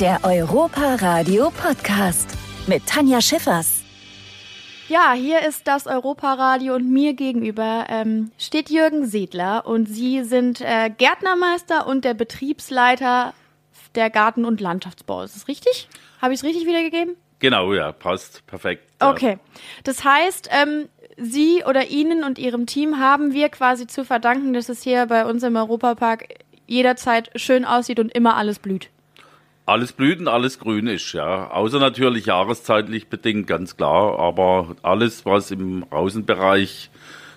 Der Europa Radio Podcast mit Tanja Schiffers. Ja, hier ist das Europaradio und mir gegenüber ähm, steht Jürgen Sedler und Sie sind äh, Gärtnermeister und der Betriebsleiter der Garten- und Landschaftsbau. Ist das richtig? Habe ich es richtig wiedergegeben? Genau, ja, passt perfekt. Ja. Okay. Das heißt, ähm, Sie oder Ihnen und Ihrem Team haben wir quasi zu verdanken, dass es hier bei uns im Europapark jederzeit schön aussieht und immer alles blüht. Alles blüht und alles grün ist, ja. Außer natürlich jahreszeitlich bedingt, ganz klar. Aber alles, was im Außenbereich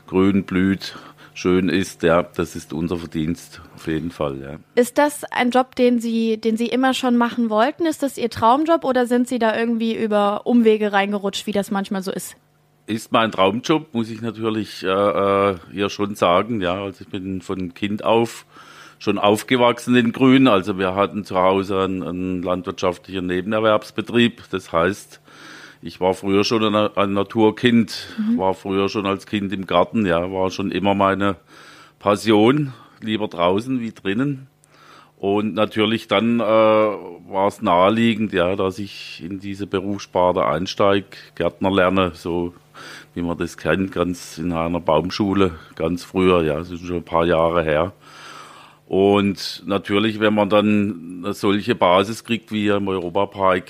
grün blüht, schön ist, ja, das ist unser Verdienst auf jeden Fall, ja. Ist das ein Job, den Sie, den Sie immer schon machen wollten? Ist das Ihr Traumjob oder sind Sie da irgendwie über Umwege reingerutscht, wie das manchmal so ist? Ist mein Traumjob, muss ich natürlich äh, äh, hier schon sagen, ja. Also ich bin von Kind auf schon aufgewachsen in Grün. Also wir hatten zu Hause einen, einen landwirtschaftlichen Nebenerwerbsbetrieb. Das heißt, ich war früher schon ein, ein Naturkind, mhm. war früher schon als Kind im Garten, ja, war schon immer meine Passion, lieber draußen wie drinnen. Und natürlich dann äh, war es naheliegend, ja, dass ich in diese Berufssparte einsteige, Gärtner lerne, so wie man das kennt, ganz in einer Baumschule, ganz früher, ja, das ist schon ein paar Jahre her. Und natürlich, wenn man dann eine solche Basis kriegt wie im Europapark,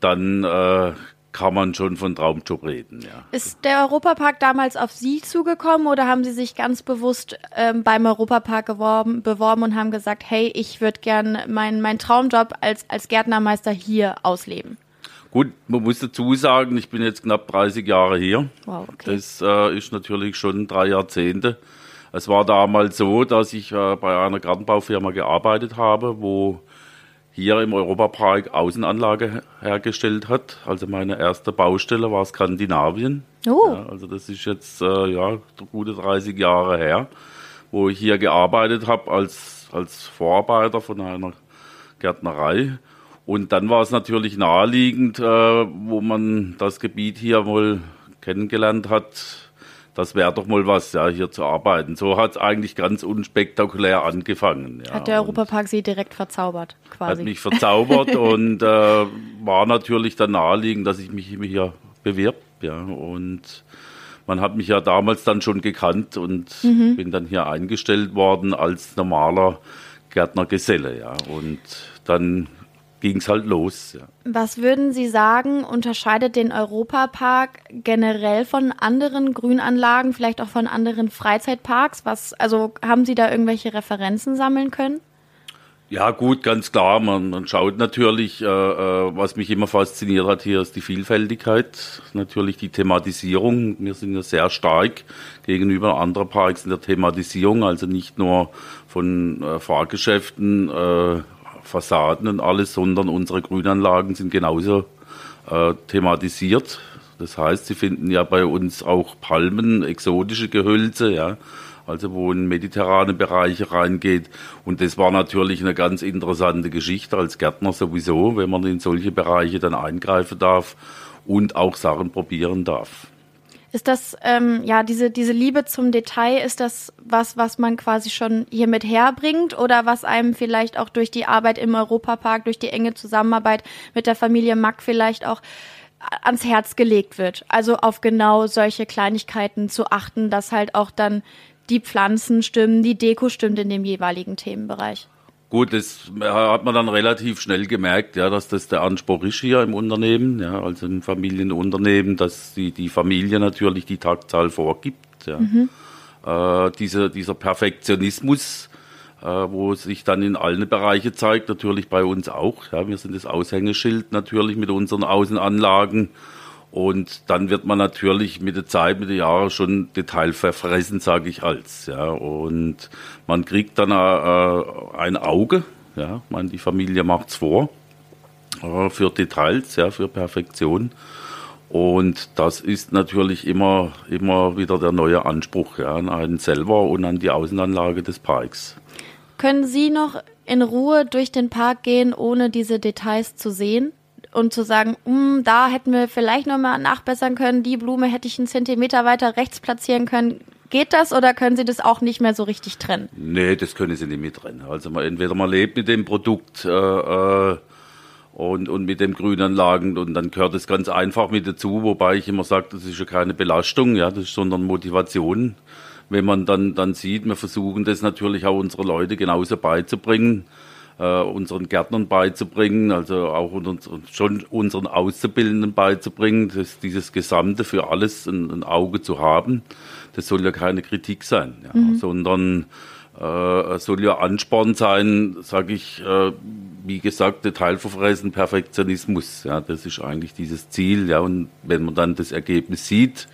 dann äh, kann man schon von Traumjob reden. Ja. Ist der Europapark damals auf Sie zugekommen oder haben Sie sich ganz bewusst ähm, beim Europapark geworben, beworben und haben gesagt, hey, ich würde gern meinen mein Traumjob als, als Gärtnermeister hier ausleben? Gut, man muss dazu sagen, ich bin jetzt knapp 30 Jahre hier. Wow, okay. Das äh, ist natürlich schon drei Jahrzehnte. Es war damals so, dass ich äh, bei einer Gartenbaufirma gearbeitet habe, wo hier im Europapark Außenanlage hergestellt hat. Also meine erste Baustelle war Skandinavien. Oh. Ja, also das ist jetzt äh, ja gute 30 Jahre her, wo ich hier gearbeitet habe als als Vorarbeiter von einer Gärtnerei. Und dann war es natürlich naheliegend, äh, wo man das Gebiet hier wohl kennengelernt hat, das wäre doch mal was, ja, hier zu arbeiten. So hat es eigentlich ganz unspektakulär angefangen. Ja. Hat der Europapark Sie direkt verzaubert, quasi? Hat mich verzaubert und äh, war natürlich dann naheliegend, dass ich mich hier bewirb, ja, und man hat mich ja damals dann schon gekannt und mhm. bin dann hier eingestellt worden als normaler Gärtnergeselle, ja, und dann ging es halt los. Ja. Was würden Sie sagen, unterscheidet den Europapark generell von anderen Grünanlagen, vielleicht auch von anderen Freizeitparks? Was, also haben Sie da irgendwelche Referenzen sammeln können? Ja, gut, ganz klar. Man, man schaut natürlich, äh, äh was mich immer fasziniert hat hier, ist die Vielfältigkeit, natürlich die Thematisierung. Wir sind ja sehr stark gegenüber anderen Parks in der Thematisierung, also nicht nur von äh, Fahrgeschäften, äh, Fassaden und alles, sondern unsere Grünanlagen sind genauso äh, thematisiert. Das heißt, Sie finden ja bei uns auch Palmen, exotische Gehölze, ja, also wo in mediterrane Bereiche reingeht. Und das war natürlich eine ganz interessante Geschichte als Gärtner sowieso, wenn man in solche Bereiche dann eingreifen darf und auch Sachen probieren darf. Ist das, ähm, ja, diese, diese Liebe zum Detail, ist das was, was man quasi schon hier mit herbringt oder was einem vielleicht auch durch die Arbeit im Europapark, durch die enge Zusammenarbeit mit der Familie Mack vielleicht auch ans Herz gelegt wird? Also auf genau solche Kleinigkeiten zu achten, dass halt auch dann die Pflanzen stimmen, die Deko stimmt in dem jeweiligen Themenbereich. Gut, das hat man dann relativ schnell gemerkt, ja, dass das der Anspruch ist hier im Unternehmen, ja, also im Familienunternehmen, dass die, die Familie natürlich die Taktzahl vorgibt. Ja. Mhm. Äh, diese, dieser Perfektionismus, äh, wo sich dann in allen Bereichen zeigt, natürlich bei uns auch. Ja, wir sind das Aushängeschild natürlich mit unseren Außenanlagen. Und dann wird man natürlich mit der Zeit, mit den Jahren schon detailverfressen, sage ich als. Ja. Und man kriegt dann äh, ein Auge. Ja. Meine, die Familie macht's vor äh, für Details, ja, für Perfektion. Und das ist natürlich immer, immer wieder der neue Anspruch ja, an einen selber und an die Außenanlage des Parks. Können Sie noch in Ruhe durch den Park gehen, ohne diese Details zu sehen? Und zu sagen, mm, da hätten wir vielleicht nochmal nachbessern können, die Blume hätte ich einen Zentimeter weiter rechts platzieren können. Geht das oder können Sie das auch nicht mehr so richtig trennen? Nee, das können Sie nicht mehr trennen. Also man, entweder man lebt mit dem Produkt äh, äh, und, und mit den Grünanlagen und dann gehört es ganz einfach mit dazu, wobei ich immer sage, das ist ja keine Belastung, ja, das ist sondern Motivation. Wenn man dann, dann sieht, wir versuchen das natürlich auch unsere Leute genauso beizubringen, äh, unseren Gärtnern beizubringen, also auch unseren, schon unseren Auszubildenden beizubringen, dass dieses Gesamte für alles ein, ein Auge zu haben. Das soll ja keine Kritik sein, ja, mhm. sondern äh, soll ja Ansporn sein, sage ich, äh, wie gesagt, Detailverfressen, Perfektionismus. Ja, das ist eigentlich dieses Ziel. Ja, und wenn man dann das Ergebnis sieht,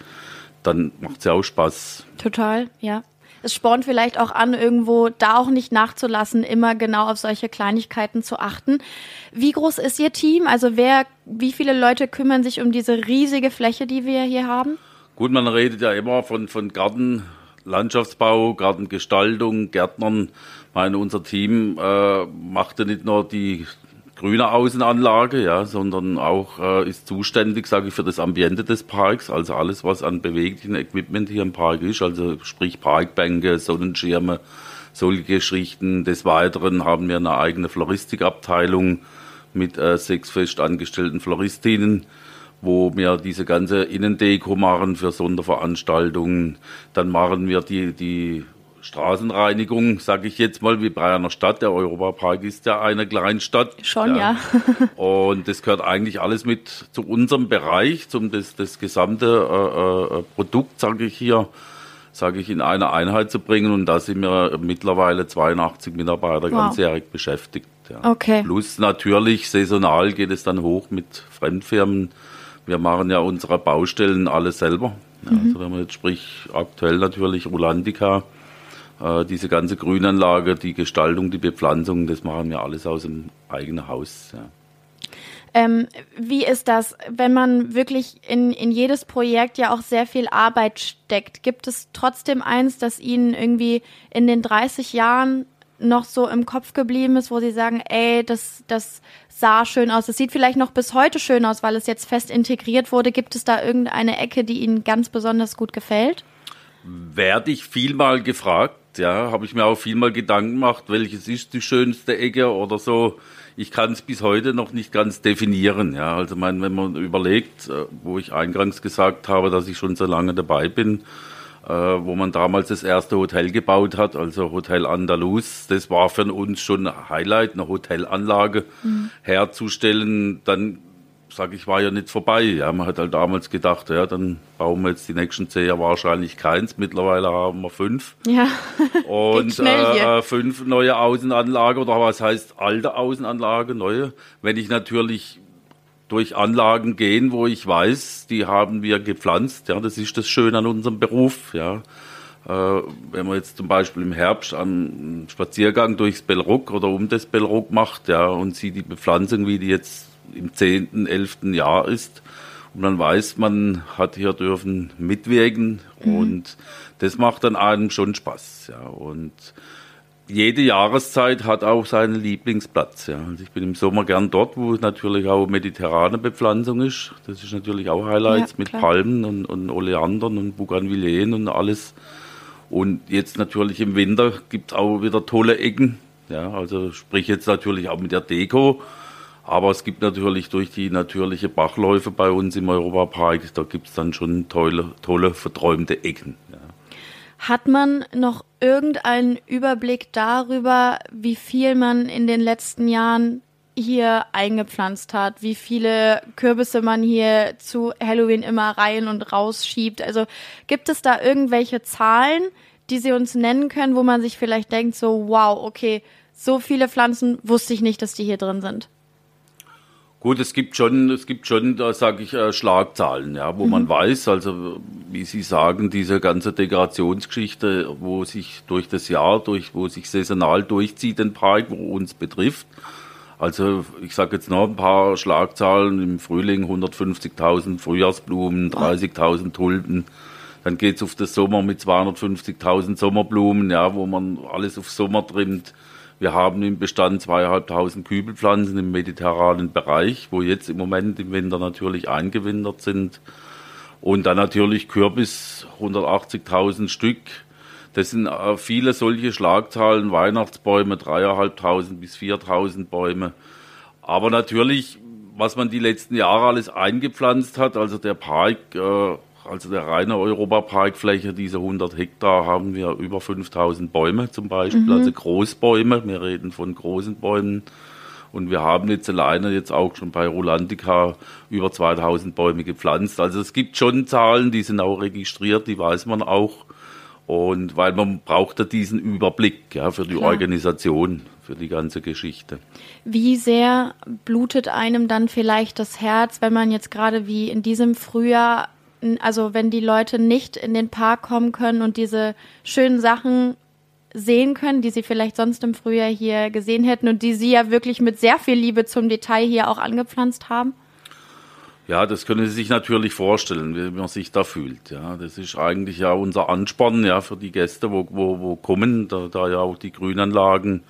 dann macht es ja auch Spaß. Total, ja. Es spornt vielleicht auch an, irgendwo da auch nicht nachzulassen, immer genau auf solche Kleinigkeiten zu achten. Wie groß ist Ihr Team? Also wer, wie viele Leute kümmern sich um diese riesige Fläche, die wir hier haben? Gut, man redet ja immer von, von Garten, Landschaftsbau, Gartengestaltung, Gärtnern. Meine, unser Team äh, machte nicht nur die grüne Außenanlage, ja, sondern auch äh, ist zuständig, sage ich, für das Ambiente des Parks, also alles, was an beweglichen Equipment hier im Park ist, also sprich Parkbänke, Sonnenschirme, solche Geschichten. Des Weiteren haben wir eine eigene Floristikabteilung mit äh, sechs fest angestellten Floristinnen wo wir diese ganze Innendeko machen für Sonderveranstaltungen. Dann machen wir die, die Straßenreinigung, sage ich jetzt mal, wie bei einer Stadt. Der Europapark ist ja eine Kleinstadt. Schon, ja. ja. Und das gehört eigentlich alles mit zu unserem Bereich, zum das, das gesamte äh, äh, Produkt, sage ich hier, sage ich, in eine Einheit zu bringen. Und da sind wir mittlerweile 82 Mitarbeiter wow. ganzjährig beschäftigt. Ja. Okay. Plus natürlich saisonal geht es dann hoch mit Fremdfirmen wir machen ja unsere Baustellen alle selber. Ja, mhm. Also wenn man jetzt spricht, aktuell natürlich Rolandica, äh, diese ganze Grünanlage, die Gestaltung, die Bepflanzung, das machen wir alles aus dem eigenen Haus. Ja. Ähm, wie ist das, wenn man wirklich in, in jedes Projekt ja auch sehr viel Arbeit steckt? Gibt es trotzdem eins, das Ihnen irgendwie in den 30 Jahren noch so im Kopf geblieben ist, wo Sie sagen, ey, das, das sah schön aus. Es sieht vielleicht noch bis heute schön aus, weil es jetzt fest integriert wurde. Gibt es da irgendeine Ecke, die Ihnen ganz besonders gut gefällt? Werde ich vielmal gefragt, ja, habe ich mir auch vielmal Gedanken gemacht, welches ist die schönste Ecke oder so. Ich kann es bis heute noch nicht ganz definieren, ja. Also mein, wenn man überlegt, äh, wo ich eingangs gesagt habe, dass ich schon so lange dabei bin, äh, wo man damals das erste Hotel gebaut hat, also Hotel Andalus. Das war für uns schon ein Highlight, eine Hotelanlage mhm. herzustellen. Dann sage ich, war ja nicht vorbei. Ja, man hat halt damals gedacht, ja, dann bauen wir jetzt die nächsten zehn Jahre wahrscheinlich keins. Mittlerweile haben wir fünf. Ja. Und äh, fünf neue Außenanlagen oder was heißt alte Außenanlage, neue. Wenn ich natürlich durch Anlagen gehen, wo ich weiß, die haben wir gepflanzt. Ja, das ist das Schöne an unserem Beruf. Ja, äh, wenn man jetzt zum Beispiel im Herbst einen Spaziergang durchs Bellrock oder um das Bellrock macht, ja, und sieht die Bepflanzung, wie die jetzt im zehnten, elften Jahr ist, und dann weiß man, hat hier dürfen mitwirken mhm. und das macht dann einem schon Spaß. Ja, und jede Jahreszeit hat auch seinen Lieblingsplatz. Ja. Also ich bin im Sommer gern dort, wo natürlich auch mediterrane Bepflanzung ist. Das ist natürlich auch Highlights ja, mit Palmen und, und Oleandern und Bougainvilleen und alles. Und jetzt natürlich im Winter gibt es auch wieder tolle Ecken. Ja, also sprich jetzt natürlich auch mit der Deko. Aber es gibt natürlich durch die natürliche Bachläufe bei uns im Europapark, da gibt es dann schon tolle, tolle, verträumte Ecken. Ja. Hat man noch irgendeinen Überblick darüber, wie viel man in den letzten Jahren hier eingepflanzt hat, wie viele Kürbisse man hier zu Halloween immer rein und rausschiebt. Also gibt es da irgendwelche Zahlen, die Sie uns nennen können, wo man sich vielleicht denkt, so, wow, okay, so viele Pflanzen wusste ich nicht, dass die hier drin sind. Gut, es gibt schon, es gibt schon, da sage ich, äh, Schlagzahlen, ja, wo mhm. man weiß, also wie Sie sagen, diese ganze Dekorationsgeschichte, wo sich durch das Jahr, durch, wo sich saisonal durchzieht, den Park, wo uns betrifft. Also ich sage jetzt noch ein paar Schlagzahlen im Frühling 150.000 Frühjahrsblumen, 30.000 Tulpen. Dann geht's auf den Sommer mit 250.000 Sommerblumen, ja, wo man alles auf Sommer trimmt. Wir haben im Bestand zweieinhalbtausend Kübelpflanzen im mediterranen Bereich, wo jetzt im Moment im Winter natürlich eingewintert sind. Und dann natürlich Kürbis, 180.000 Stück. Das sind äh, viele solche Schlagzahlen, Weihnachtsbäume, dreieinhalbtausend bis viertausend Bäume. Aber natürlich, was man die letzten Jahre alles eingepflanzt hat, also der Park, äh, also der reine Europaparkfläche, diese 100 Hektar, haben wir über 5000 Bäume zum Beispiel, mhm. also Großbäume. Wir reden von großen Bäumen. Und wir haben jetzt alleine jetzt auch schon bei Rolandica über 2000 Bäume gepflanzt. Also es gibt schon Zahlen, die sind auch registriert, die weiß man auch. Und weil man braucht ja diesen Überblick ja, für die Klar. Organisation, für die ganze Geschichte. Wie sehr blutet einem dann vielleicht das Herz, wenn man jetzt gerade wie in diesem Frühjahr also wenn die Leute nicht in den Park kommen können und diese schönen Sachen sehen können, die sie vielleicht sonst im Frühjahr hier gesehen hätten und die sie ja wirklich mit sehr viel Liebe zum Detail hier auch angepflanzt haben? Ja, das können Sie sich natürlich vorstellen, wie man sich da fühlt. Ja, das ist eigentlich ja unser Ansporn ja für die Gäste, wo, wo, wo kommen, da, da ja auch die Grünanlagen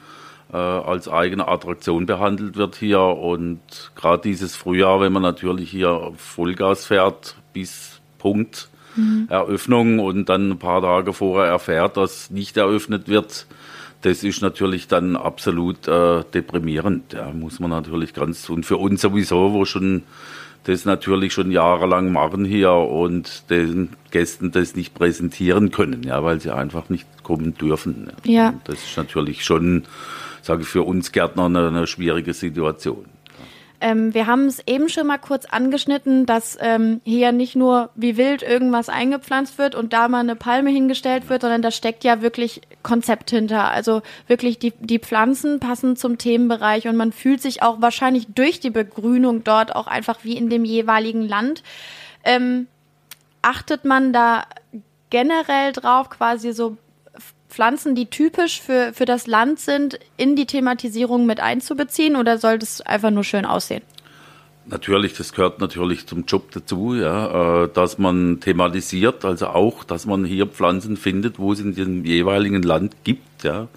äh, als eigene Attraktion behandelt wird hier und gerade dieses Frühjahr, wenn man natürlich hier Vollgas fährt bis Punkt mhm. Eröffnung und dann ein paar Tage vorher erfährt, dass nicht eröffnet wird, das ist natürlich dann absolut äh, deprimierend. Ja, muss man natürlich ganz und für uns sowieso, wo schon das natürlich schon jahrelang machen hier und den Gästen das nicht präsentieren können, ja, weil sie einfach nicht kommen dürfen. Ja. ja. Das ist natürlich schon, sage ich, für uns Gärtner eine, eine schwierige Situation. Ähm, wir haben es eben schon mal kurz angeschnitten, dass ähm, hier nicht nur wie wild irgendwas eingepflanzt wird und da mal eine Palme hingestellt wird, sondern da steckt ja wirklich Konzept hinter. Also wirklich die, die Pflanzen passen zum Themenbereich und man fühlt sich auch wahrscheinlich durch die Begrünung dort auch einfach wie in dem jeweiligen Land. Ähm, achtet man da generell drauf, quasi so Pflanzen, die typisch für, für das Land sind, in die Thematisierung mit einzubeziehen oder soll das einfach nur schön aussehen? Natürlich, das gehört natürlich zum Job dazu, ja, äh, dass man thematisiert, also auch, dass man hier Pflanzen findet, wo es in dem jeweiligen Land gibt. Ja.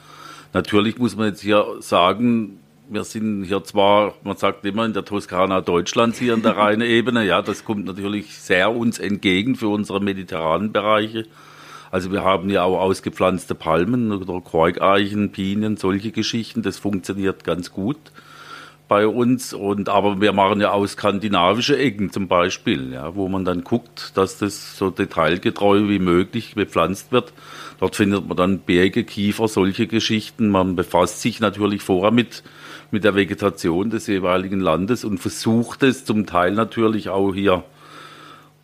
Natürlich muss man jetzt hier sagen, wir sind hier zwar, man sagt immer in der Toskana Deutschlands hier in der Rheinebene, ja, das kommt natürlich sehr uns entgegen für unsere mediterranen Bereiche. Also wir haben ja auch ausgepflanzte Palmen oder Korkeichen, Pinien, solche Geschichten. Das funktioniert ganz gut bei uns. Und aber wir machen ja auch skandinavische Ecken zum Beispiel, ja, wo man dann guckt, dass das so detailgetreu wie möglich bepflanzt wird. Dort findet man dann Berge, Kiefer, solche Geschichten. Man befasst sich natürlich vorher mit mit der Vegetation des jeweiligen Landes und versucht es zum Teil natürlich auch hier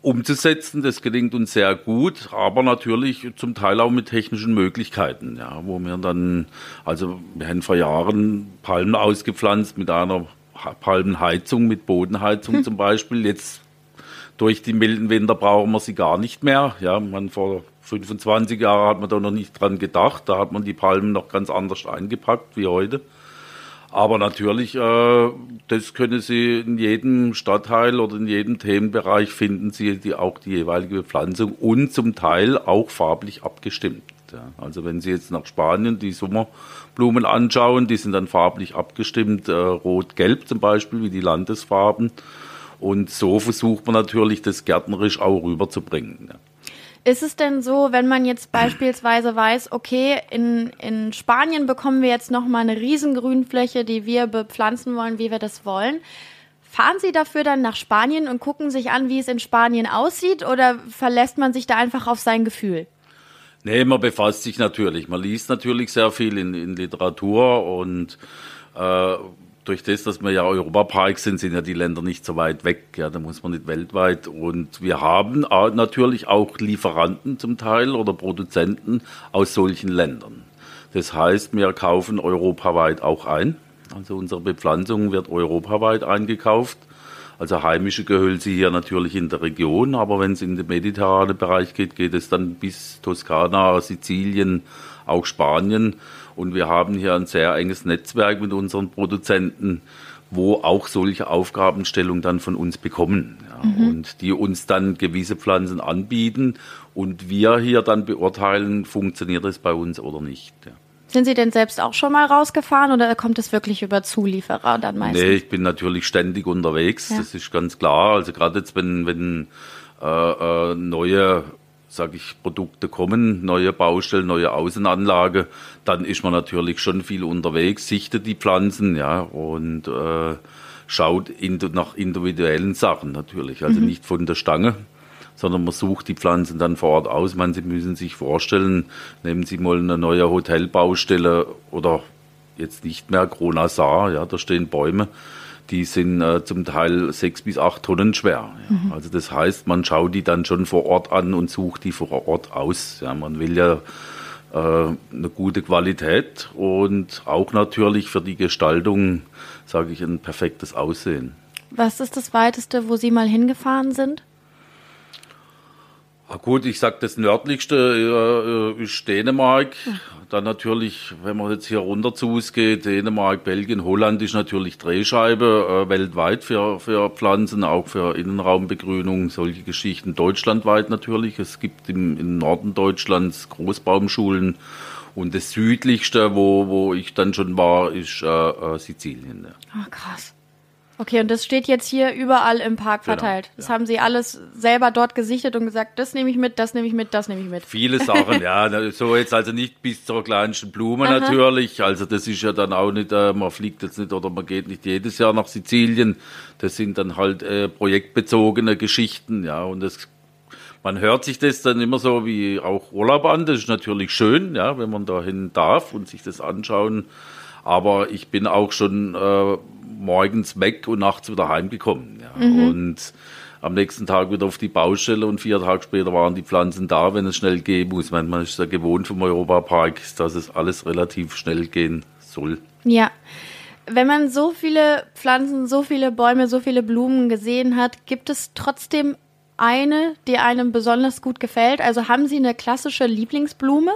umzusetzen. Das gelingt uns sehr gut, aber natürlich zum Teil auch mit technischen Möglichkeiten, ja, wo wir dann, also wir haben vor Jahren Palmen ausgepflanzt mit einer Palmenheizung, mit Bodenheizung hm. zum Beispiel. Jetzt durch die milden Winter brauchen wir sie gar nicht mehr. Ja, man vor 25 Jahren hat man da noch nicht dran gedacht. Da hat man die Palmen noch ganz anders eingepackt wie heute. Aber natürlich, äh, das können Sie in jedem Stadtteil oder in jedem Themenbereich finden Sie die, auch die jeweilige Bepflanzung und zum Teil auch farblich abgestimmt. Ja. Also wenn Sie jetzt nach Spanien die Sommerblumen anschauen, die sind dann farblich abgestimmt, äh, rot-gelb zum Beispiel, wie die Landesfarben. Und so versucht man natürlich, das gärtnerisch auch rüberzubringen. Ja. Ist es denn so, wenn man jetzt beispielsweise weiß, okay, in, in Spanien bekommen wir jetzt nochmal eine riesen Grünfläche, die wir bepflanzen wollen, wie wir das wollen. Fahren Sie dafür dann nach Spanien und gucken sich an, wie es in Spanien aussieht oder verlässt man sich da einfach auf sein Gefühl? Nee, man befasst sich natürlich. Man liest natürlich sehr viel in, in Literatur und äh, durch das, dass wir ja Europapark sind, sind ja die Länder nicht so weit weg. Ja, da muss man nicht weltweit. Und wir haben natürlich auch Lieferanten zum Teil oder Produzenten aus solchen Ländern. Das heißt, wir kaufen europaweit auch ein. Also unsere Bepflanzung wird europaweit eingekauft. Also heimische Gehölze hier natürlich in der Region, aber wenn es in den mediterranen Bereich geht, geht es dann bis Toskana, Sizilien, auch Spanien. Und wir haben hier ein sehr enges Netzwerk mit unseren Produzenten, wo auch solche Aufgabenstellungen dann von uns bekommen. Ja, mhm. Und die uns dann gewisse Pflanzen anbieten und wir hier dann beurteilen, funktioniert es bei uns oder nicht. Ja. Sind Sie denn selbst auch schon mal rausgefahren oder kommt es wirklich über Zulieferer dann meistens? Nee, ich bin natürlich ständig unterwegs, ja. das ist ganz klar. Also gerade jetzt, wenn, wenn äh, äh, neue sage ich, Produkte kommen, neue Baustellen, neue Außenanlage, dann ist man natürlich schon viel unterwegs, sichtet die Pflanzen, ja, und äh, schaut in, nach individuellen Sachen natürlich, also mhm. nicht von der Stange, sondern man sucht die Pflanzen dann vor Ort aus. Man, Sie müssen sich vorstellen, nehmen Sie mal eine neue Hotelbaustelle oder jetzt nicht mehr Kronasar, ja, da stehen Bäume, die sind äh, zum Teil sechs bis acht Tonnen schwer. Ja. Mhm. Also das heißt, man schaut die dann schon vor Ort an und sucht die vor Ort aus. Ja, man will ja äh, eine gute Qualität und auch natürlich für die Gestaltung, sage ich, ein perfektes Aussehen. Was ist das Weiteste, wo Sie mal hingefahren sind? Gut, ich sag das nördlichste äh, ist Dänemark. Dann natürlich, wenn man jetzt hier runter zu uns geht, Dänemark, Belgien, Holland ist natürlich Drehscheibe äh, weltweit für, für Pflanzen, auch für Innenraumbegrünung, solche Geschichten deutschlandweit natürlich. Es gibt im, im Norden Deutschlands Großbaumschulen und das südlichste, wo, wo ich dann schon war, ist äh, äh Sizilien. Ja. Ach, krass. Okay, und das steht jetzt hier überall im Park genau, verteilt. Genau, das ja. haben Sie alles selber dort gesichtet und gesagt, das nehme ich mit, das nehme ich mit, das nehme ich mit. Viele Sachen, ja. So jetzt also nicht bis zur kleinsten Blume Aha. natürlich. Also das ist ja dann auch nicht, äh, man fliegt jetzt nicht oder man geht nicht jedes Jahr nach Sizilien. Das sind dann halt äh, projektbezogene Geschichten, ja. Und das man hört sich das dann immer so wie auch Urlaub an. Das ist natürlich schön, ja, wenn man dahin darf und sich das anschauen. Aber ich bin auch schon äh, morgens weg und nachts wieder heimgekommen. Ja. Mhm. Und am nächsten Tag wieder auf die Baustelle und vier Tage später waren die Pflanzen da, wenn es schnell gehen muss. Man, man ist ja gewohnt vom Europapark, dass es alles relativ schnell gehen soll. Ja. Wenn man so viele Pflanzen, so viele Bäume, so viele Blumen gesehen hat, gibt es trotzdem eine, die einem besonders gut gefällt? Also haben Sie eine klassische Lieblingsblume?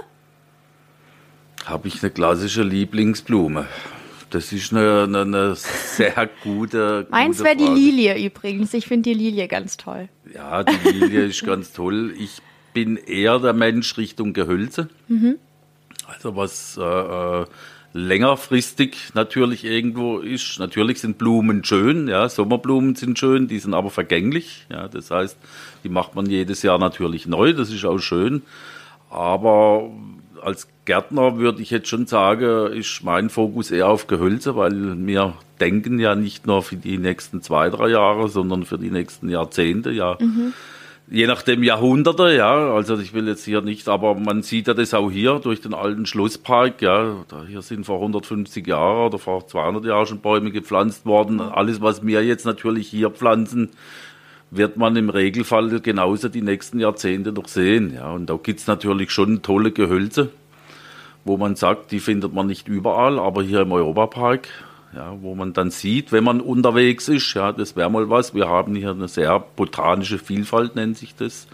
Habe ich eine klassische Lieblingsblume? Das ist eine, eine, eine sehr gute. Meins wäre die Lilie übrigens. Ich finde die Lilie ganz toll. Ja, die Lilie ist ganz toll. Ich bin eher der Mensch Richtung Gehölze. Mhm. Also was äh, äh, längerfristig natürlich irgendwo ist. Natürlich sind Blumen schön, ja, Sommerblumen sind schön, die sind aber vergänglich. Ja, das heißt, die macht man jedes Jahr natürlich neu, das ist auch schön. Aber als Gärtner würde ich jetzt schon sagen, ist mein Fokus eher auf Gehölze, weil wir denken ja nicht nur für die nächsten zwei, drei Jahre, sondern für die nächsten Jahrzehnte, ja. Mhm. Je nachdem Jahrhunderte, ja. Also ich will jetzt hier nicht, aber man sieht ja das auch hier durch den alten Schlosspark, ja. Hier sind vor 150 Jahren oder vor 200 Jahren schon Bäume gepflanzt worden. Alles, was wir jetzt natürlich hier pflanzen, wird man im Regelfall genauso die nächsten Jahrzehnte noch sehen. Ja, und da gibt's natürlich schon tolle Gehölze wo man sagt, die findet man nicht überall, aber hier im Europapark, ja, wo man dann sieht, wenn man unterwegs ist, ja, das wäre mal was. Wir haben hier eine sehr botanische Vielfalt, nennt sich das.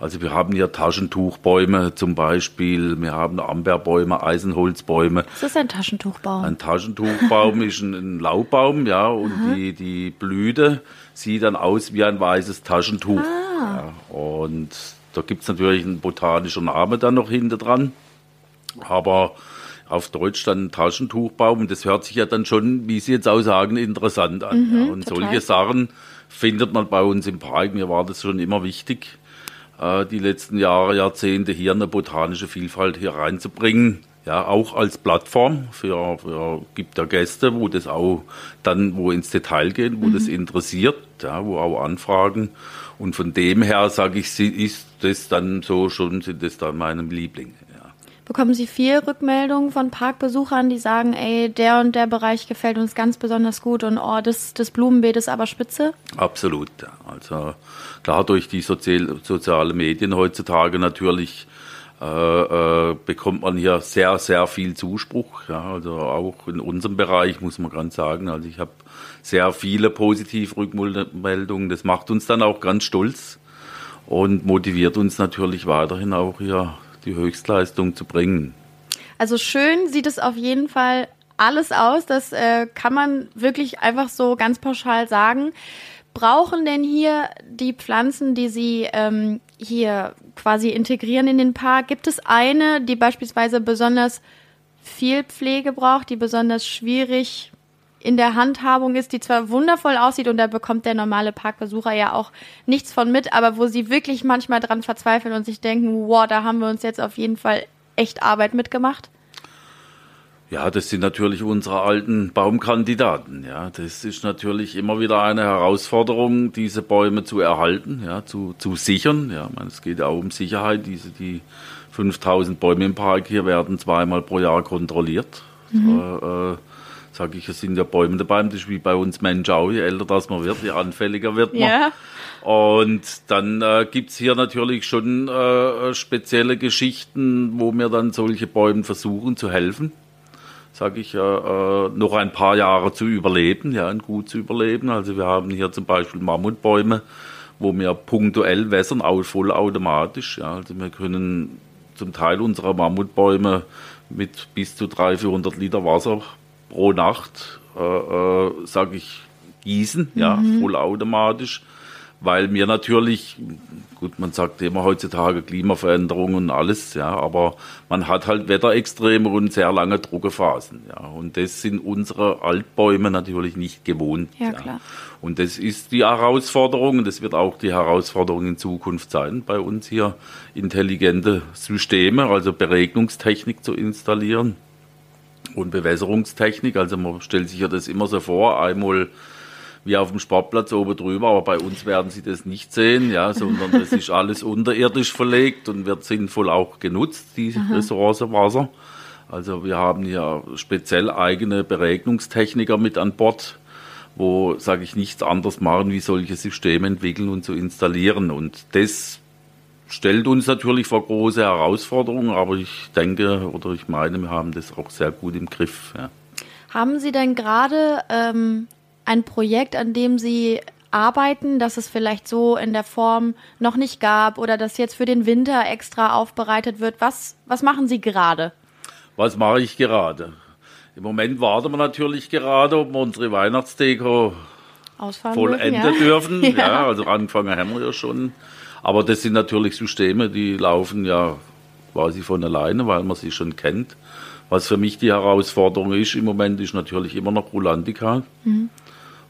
Also wir haben hier Taschentuchbäume zum Beispiel, wir haben Amberbäume, Eisenholzbäume. Was ist ein Taschentuchbaum? Ein Taschentuchbaum ist ein, ein, Laubbaum, ja, und die, die Blüte sieht dann aus wie ein weißes Taschentuch. Ah. Ja, und da gibt es natürlich einen botanischen Namen dann noch hinter dran aber auf Deutsch dann Taschentuchbaum. Das hört sich ja dann schon, wie Sie jetzt auch sagen, interessant an. Mhm, ja. Und total. solche Sachen findet man bei uns im Park. Mir war das schon immer wichtig, äh, die letzten Jahre, Jahrzehnte hier eine botanische Vielfalt hier reinzubringen. Ja, auch als Plattform für, für gibt ja Gäste, wo das auch dann, wo ins Detail gehen, wo mhm. das interessiert, ja, wo auch Anfragen. Und von dem her sage ich, ist das dann so schon, sind das dann meine Lieblinge. Bekommen Sie viel Rückmeldungen von Parkbesuchern, die sagen, ey, der und der Bereich gefällt uns ganz besonders gut und oh, das, das Blumenbeet ist aber spitze? Absolut. Also klar, durch die Sozial sozialen Medien heutzutage natürlich äh, äh, bekommt man hier sehr, sehr viel Zuspruch. Ja, also auch in unserem Bereich muss man ganz sagen. Also ich habe sehr viele positive Rückmeldungen. Das macht uns dann auch ganz stolz und motiviert uns natürlich weiterhin auch hier die Höchstleistung zu bringen. Also schön sieht es auf jeden Fall alles aus. Das äh, kann man wirklich einfach so ganz pauschal sagen. Brauchen denn hier die Pflanzen, die Sie ähm, hier quasi integrieren in den Park, gibt es eine, die beispielsweise besonders viel Pflege braucht, die besonders schwierig in der Handhabung ist, die zwar wundervoll aussieht und da bekommt der normale Parkbesucher ja auch nichts von mit, aber wo sie wirklich manchmal dran verzweifeln und sich denken, wow, da haben wir uns jetzt auf jeden Fall echt Arbeit mitgemacht? Ja, das sind natürlich unsere alten Baumkandidaten. Ja, das ist natürlich immer wieder eine Herausforderung, diese Bäume zu erhalten, ja, zu, zu sichern. Ja, meine, es geht ja auch um Sicherheit. Diese, die 5000 Bäume im Park hier werden zweimal pro Jahr kontrolliert. Mhm. Äh, sage ich, es sind ja Bäume dabei, das ist wie bei uns Menschen auch, je älter das man wird, je anfälliger wird man. Ja. Und dann äh, gibt hier natürlich schon äh, spezielle Geschichten, wo wir dann solche Bäumen versuchen zu helfen sage ich, äh, äh, noch ein paar Jahre zu überleben, ja, und gut zu überleben. Also wir haben hier zum Beispiel Mammutbäume, wo wir punktuell wässern, auch vollautomatisch. Ja. Also wir können zum Teil unserer Mammutbäume mit bis zu 300, 400 Liter Wasser pro Nacht, äh, äh, sage ich, gießen, mhm. ja, vollautomatisch weil mir natürlich, gut, man sagt immer heutzutage Klimaveränderung und alles, ja, aber man hat halt Wetterextreme und sehr lange Druckephasen, ja, und das sind unsere Altbäume natürlich nicht gewohnt. Ja, klar. Ja. Und das ist die Herausforderung und das wird auch die Herausforderung in Zukunft sein, bei uns hier intelligente Systeme, also Beregnungstechnik zu installieren und Bewässerungstechnik. Also man stellt sich ja das immer so vor, einmal wie auf dem Sportplatz oben drüber, aber bei uns werden Sie das nicht sehen, ja, sondern das ist alles unterirdisch verlegt und wird sinnvoll auch genutzt, die Ressource Wasser. Also wir haben hier speziell eigene Beregnungstechniker mit an Bord, wo, sage ich, nichts anderes machen, wie solche Systeme entwickeln und zu installieren. Und das stellt uns natürlich vor große Herausforderungen, aber ich denke oder ich meine, wir haben das auch sehr gut im Griff. Ja. Haben Sie denn gerade ähm, ein Projekt, an dem Sie arbeiten, das es vielleicht so in der Form noch nicht gab oder das jetzt für den Winter extra aufbereitet wird? Was, was machen Sie gerade? Was mache ich gerade? Im Moment warten wir natürlich gerade, ob wir unsere Weihnachtsdeko Ausfahren vollenden dürfen. Ja. dürfen. ja. also angefangen haben wir ja schon. Aber das sind natürlich Systeme, die laufen ja quasi von alleine, weil man sie schon kennt. Was für mich die Herausforderung ist im Moment, ist natürlich immer noch Rulantica. Mhm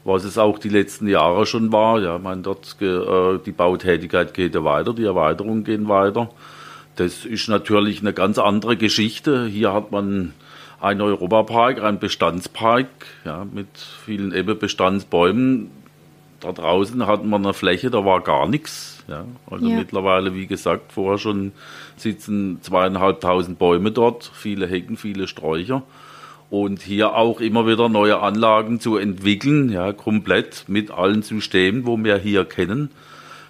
was es auch die letzten Jahre schon war. Ja, man dort äh, die Bautätigkeit geht ja weiter, die Erweiterungen gehen weiter. Das ist natürlich eine ganz andere Geschichte. Hier hat man einen Europapark, einen Bestandspark ja, mit vielen eben Bestandsbäumen. Da draußen hatten wir eine Fläche, da war gar nichts. Ja. Also ja. mittlerweile, wie gesagt, vorher schon sitzen zweieinhalbtausend Bäume dort, viele Hecken, viele Sträucher und hier auch immer wieder neue Anlagen zu entwickeln, ja, komplett mit allen Systemen, wo wir hier kennen.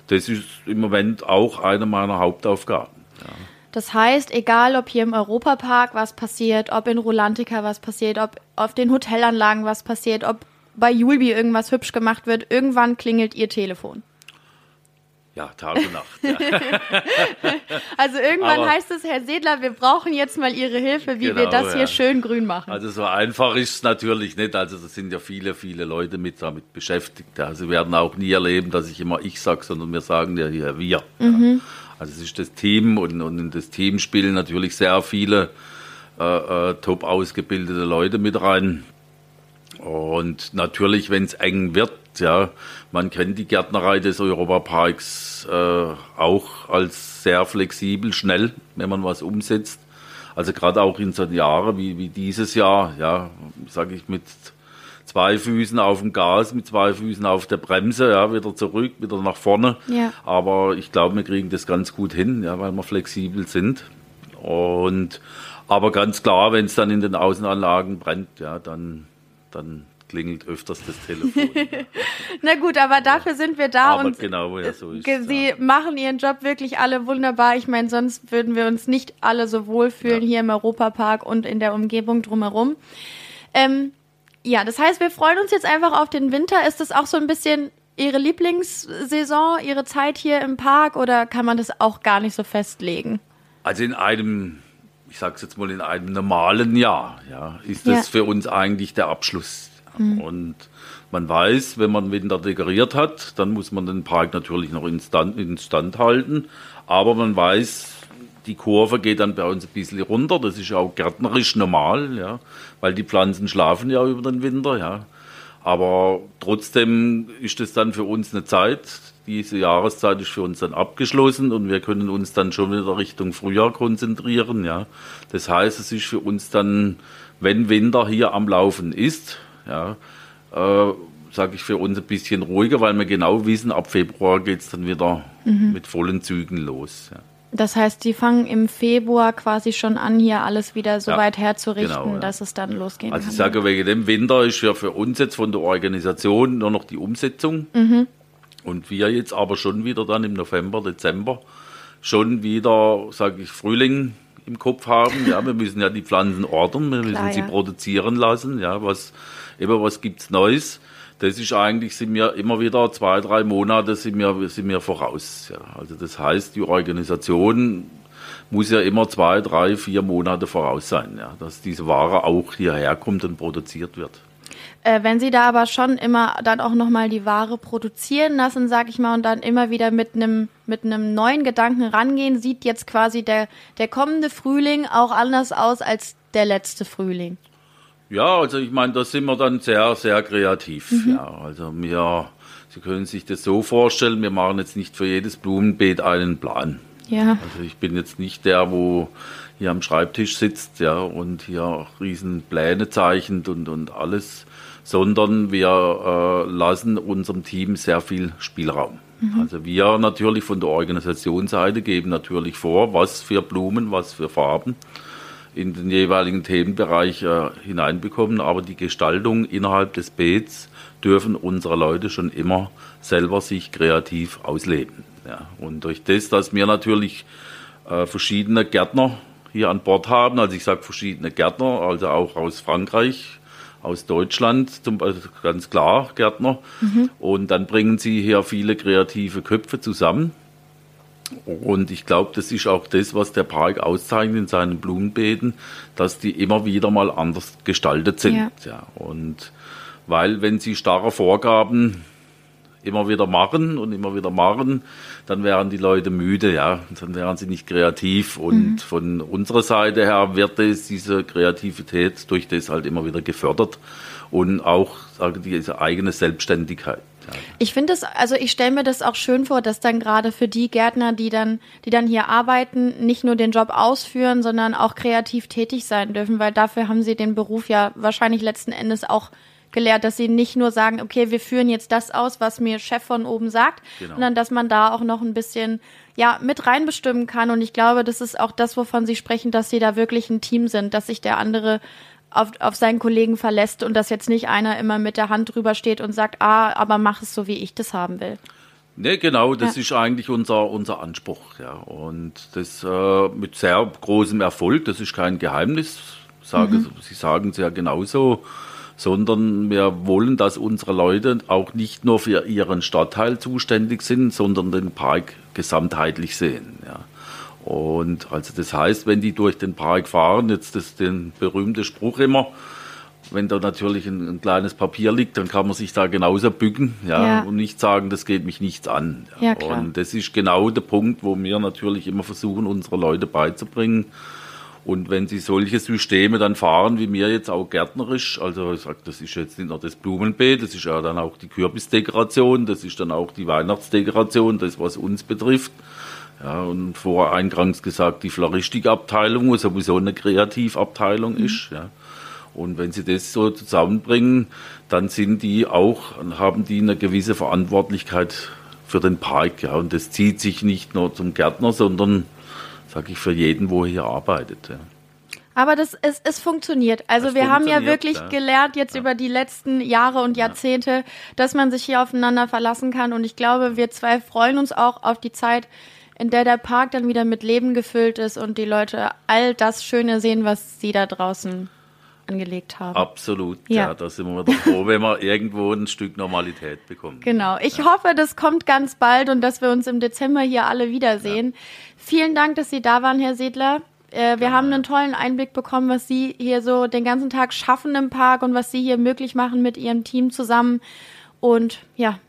Das ist im Moment auch eine meiner Hauptaufgaben. Ja. Das heißt, egal ob hier im Europapark was passiert, ob in Rolantica was passiert, ob auf den Hotelanlagen was passiert, ob bei Julbi irgendwas hübsch gemacht wird, irgendwann klingelt ihr Telefon. Ja, Tag und Nacht. Ja. also irgendwann Aber heißt es, Herr Sedler, wir brauchen jetzt mal Ihre Hilfe, wie genau, wir das ja. hier schön grün machen. Also so einfach ist es natürlich nicht. Also da sind ja viele, viele Leute mit damit beschäftigt. Also Sie werden auch nie erleben, dass ich immer ich sage, sondern wir sagen ja hier wir. Mhm. Ja. Also es ist das Team und, und in das Team spielen natürlich sehr viele äh, äh, top ausgebildete Leute mit rein. Und natürlich, wenn es eng wird, ja, man kennt die Gärtnerei des Europaparks äh, auch als sehr flexibel, schnell, wenn man was umsetzt. Also gerade auch in so Jahren wie, wie dieses Jahr, ja, sage ich mit zwei Füßen auf dem Gas, mit zwei Füßen auf der Bremse, ja, wieder zurück, wieder nach vorne. Ja. Aber ich glaube, wir kriegen das ganz gut hin, ja, weil wir flexibel sind. Und aber ganz klar, wenn es dann in den Außenanlagen brennt, ja, dann, dann klingelt öfters das Telefon. Na gut, aber dafür sind wir da aber und genau, ja, so ist Sie ja. machen Ihren Job wirklich alle wunderbar. Ich meine, sonst würden wir uns nicht alle so wohlfühlen hier im Europapark und in der Umgebung drumherum. Ähm, ja, das heißt, wir freuen uns jetzt einfach auf den Winter. Ist das auch so ein bisschen Ihre Lieblingssaison, Ihre Zeit hier im Park oder kann man das auch gar nicht so festlegen? Also in einem ich sage es jetzt mal in einem normalen Jahr, ja, ist das ja. für uns eigentlich der Abschluss Mhm. Und man weiß, wenn man Winter dekoriert hat, dann muss man den Park natürlich noch instand, instand halten. Aber man weiß, die Kurve geht dann bei uns ein bisschen runter. Das ist auch gärtnerisch normal, ja, weil die Pflanzen schlafen ja über den Winter, ja. Aber trotzdem ist es dann für uns eine Zeit. Diese Jahreszeit ist für uns dann abgeschlossen und wir können uns dann schon wieder Richtung Frühjahr konzentrieren, ja. Das heißt, es ist für uns dann, wenn Winter hier am Laufen ist, ja, äh, sage ich für uns ein bisschen ruhiger, weil wir genau wissen, ab Februar geht es dann wieder mhm. mit vollen Zügen los. Ja. Das heißt, die fangen im Februar quasi schon an, hier alles wieder so ja, weit herzurichten, genau, ja. dass es dann losgehen also kann. Also ich sage, wegen dem Winter ist ja für uns jetzt von der Organisation nur noch die Umsetzung. Mhm. Und wir jetzt aber schon wieder dann im November, Dezember schon wieder, sage ich, Frühling im Kopf haben. Ja, wir müssen ja die Pflanzen ordern, wir Klar, müssen sie produzieren lassen. Ja, was, immer was gibt's Neues? das ist eigentlich, sind wir immer wieder zwei, drei Monate sind wir, sind wir voraus. Ja. Also das heißt, die Organisation muss ja immer zwei, drei, vier Monate voraus sein, ja, dass diese Ware auch hierher kommt und produziert wird. Äh, wenn Sie da aber schon immer dann auch nochmal die Ware produzieren lassen, sag ich mal, und dann immer wieder mit einem mit einem neuen Gedanken rangehen, sieht jetzt quasi der, der kommende Frühling auch anders aus als der letzte Frühling. Ja, also ich meine, da sind wir dann sehr, sehr kreativ. Mhm. Ja, also wir, Sie können sich das so vorstellen, wir machen jetzt nicht für jedes Blumenbeet einen Plan. Ja. Also ich bin jetzt nicht der, wo hier am Schreibtisch sitzt, ja, und hier riesen Pläne zeichnet und, und alles, sondern wir äh, lassen unserem Team sehr viel Spielraum. Mhm. Also wir natürlich von der Organisationsseite geben natürlich vor, was für Blumen, was für Farben in den jeweiligen Themenbereich äh, hineinbekommen, aber die Gestaltung innerhalb des Beets dürfen unsere Leute schon immer selber sich kreativ ausleben. Ja. Und durch das, dass wir natürlich äh, verschiedene Gärtner hier an Bord haben, also ich sage verschiedene Gärtner, also auch aus Frankreich, aus Deutschland, zum Beispiel ganz klar Gärtner, mhm. und dann bringen sie hier viele kreative Köpfe zusammen und ich glaube, das ist auch das, was der Park auszeichnet in seinen Blumenbeeten, dass die immer wieder mal anders gestaltet sind. Ja. ja. Und weil, wenn sie starre Vorgaben immer wieder machen und immer wieder machen, dann wären die Leute müde, ja, dann wären sie nicht kreativ. Und mhm. von unserer Seite her wird es diese Kreativität durch das halt immer wieder gefördert und auch diese eigene Selbstständigkeit. Ich finde es, also ich stelle mir das auch schön vor, dass dann gerade für die Gärtner, die dann, die dann hier arbeiten, nicht nur den Job ausführen, sondern auch kreativ tätig sein dürfen, weil dafür haben sie den Beruf ja wahrscheinlich letzten Endes auch gelehrt, dass sie nicht nur sagen, okay, wir führen jetzt das aus, was mir Chef von oben sagt, genau. sondern dass man da auch noch ein bisschen ja mit reinbestimmen kann. Und ich glaube, das ist auch das, wovon Sie sprechen, dass Sie da wirklich ein Team sind, dass sich der andere auf, auf seinen Kollegen verlässt und dass jetzt nicht einer immer mit der Hand drüber steht und sagt, ah, aber mach es so, wie ich das haben will. Ne, genau, das ja. ist eigentlich unser, unser Anspruch. Ja. Und das äh, mit sehr großem Erfolg, das ist kein Geheimnis, sage, mhm. Sie sagen es ja genauso, sondern wir wollen, dass unsere Leute auch nicht nur für ihren Stadtteil zuständig sind, sondern den Park gesamtheitlich sehen. Ja. Und also das heißt, wenn die durch den Park fahren, jetzt das den berühmte Spruch immer, wenn da natürlich ein, ein, kleines Papier liegt, dann kann man sich da genauso bücken ja, ja. und nicht sagen, das geht mich nichts an. Ja. Und das ist genau der Punkt, wo wir natürlich immer versuchen, unsere Leute beizubringen. Und wenn sie solche Systeme dann fahren, wie mir jetzt auch gärtnerisch, also ich sage, das ist jetzt nicht nur das Blumenbeet, das ist ja dann auch die Kürbisdekoration, das ist dann auch die Weihnachtsdekoration, das was uns betrifft. Ja, und vorher eingangs gesagt, die Floristikabteilung, wo sowieso eine Kreativabteilung mhm. ist. Ja. Und wenn sie das so zusammenbringen, dann sind die auch, haben die eine gewisse Verantwortlichkeit für den Park. Ja. Und das zieht sich nicht nur zum Gärtner, sondern, sage ich, für jeden, wo er hier arbeitet. Ja. Aber das, es, es funktioniert. Also das wir haben ja wirklich ja. gelernt jetzt ja. über die letzten Jahre und Jahrzehnte, ja. dass man sich hier aufeinander verlassen kann. Und ich glaube, wir zwei freuen uns auch auf die Zeit, in der der Park dann wieder mit Leben gefüllt ist und die Leute all das Schöne sehen, was sie da draußen angelegt haben. Absolut, ja. ja da sind wir doch froh, wenn wir irgendwo ein Stück Normalität bekommen. Genau, ich ja. hoffe, das kommt ganz bald und dass wir uns im Dezember hier alle wiedersehen. Ja. Vielen Dank, dass Sie da waren, Herr Sedler. Äh, wir genau. haben einen tollen Einblick bekommen, was Sie hier so den ganzen Tag schaffen im Park und was Sie hier möglich machen mit Ihrem Team zusammen. Und ja,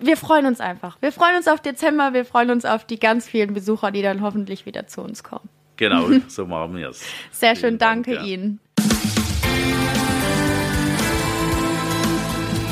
wir freuen uns einfach. Wir freuen uns auf Dezember, wir freuen uns auf die ganz vielen Besucher, die dann hoffentlich wieder zu uns kommen. Genau, so machen wir es. Sehr Vielen schön, danke ja. Ihnen.